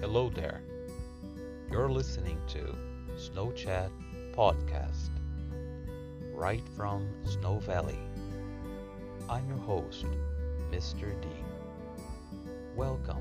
Hello there. You're listening to Snow Chat Podcast, right from Snow Valley. I'm your host, Mr. D. Welcome